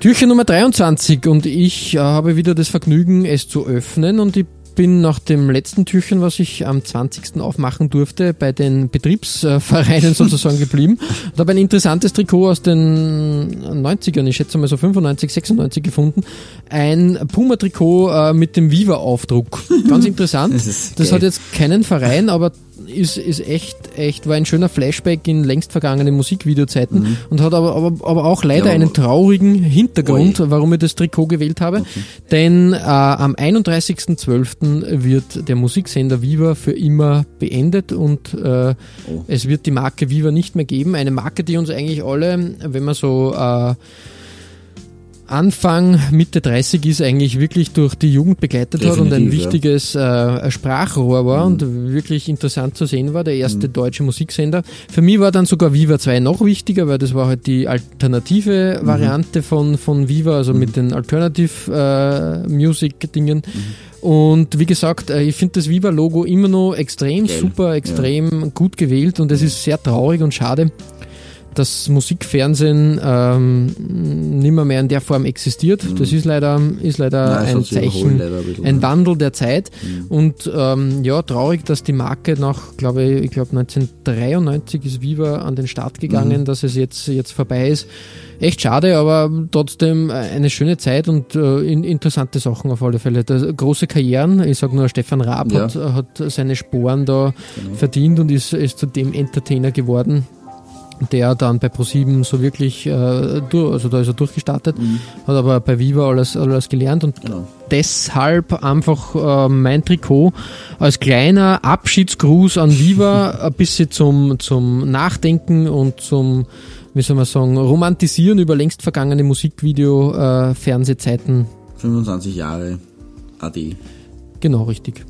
Türchen Nummer 23 und ich äh, habe wieder das Vergnügen, es zu öffnen und ich bin nach dem letzten Türchen, was ich am 20. aufmachen durfte, bei den Betriebsvereinen sozusagen geblieben und habe ein interessantes Trikot aus den 90ern, ich schätze mal so 95, 96 gefunden. Ein Puma-Trikot äh, mit dem Viva-Aufdruck. Ganz interessant. Das Das, hat jetzt keinen Verein, aber ist, ist echt, echt, war ein schöner Flashback in längst vergangene Musikvideozeiten und hat aber, aber, aber auch leider Mhm. Ja, aber- einen traurigen Hintergrund, warum ich das Trikot gewählt habe. Denn äh, am 31.12. wird der Musiksender Viva für immer beendet und äh, Oh. es wird die Marke Viva nicht mehr geben. Eine Marke, die uns eigentlich alle, wenn man so äh, Anfang, Mitte 30 ist, eigentlich wirklich durch die Jugend begleitet hat und ein Definitiv, ja. wichtiges äh, Sprachrohr war und wirklich interessant zu sehen war, der erste deutsche Musiksender. Für mich war dann sogar Viva 2 noch wichtiger, weil das war halt die alternative Variante von, von Viva, also mit den Alternative äh, Music Dingen. Und wie gesagt, äh, ich finde das Viva-Logo immer noch extrem Geil. super, extrem gut gewählt und es ist sehr traurig und schade, dass Musikfernsehen ähm, nimmer mehr in der Form existiert. Das ist leider, ist leider Nein, ein Zeichen, leider ein bisschen, ein? Wandel der Zeit. Und ähm, ja, traurig, dass die Marke nach, glaube ich, ich glaube 1993 ist Viva an den Start gegangen, dass es jetzt, jetzt vorbei ist. Echt schade, aber trotzdem eine schöne Zeit und äh, in, interessante Sachen auf alle Fälle. Das, große Karrieren, ich sage nur, Stefan Raab Ja. hat, hat seine Sporen da verdient und ist, ist zu dem Entertainer geworden der dann bei ProSieben so wirklich, äh, durch, also da ist er durchgestartet, hat aber bei Viva alles, alles gelernt und Genau. deshalb einfach äh, mein Trikot als kleiner Abschiedsgruß an Viva ein bisschen zum, zum Nachdenken und zum, wie soll man sagen, Romantisieren über längst vergangene Musikvideo, äh, Fernsehzeiten. 25 Jahre AD. Genau, richtig.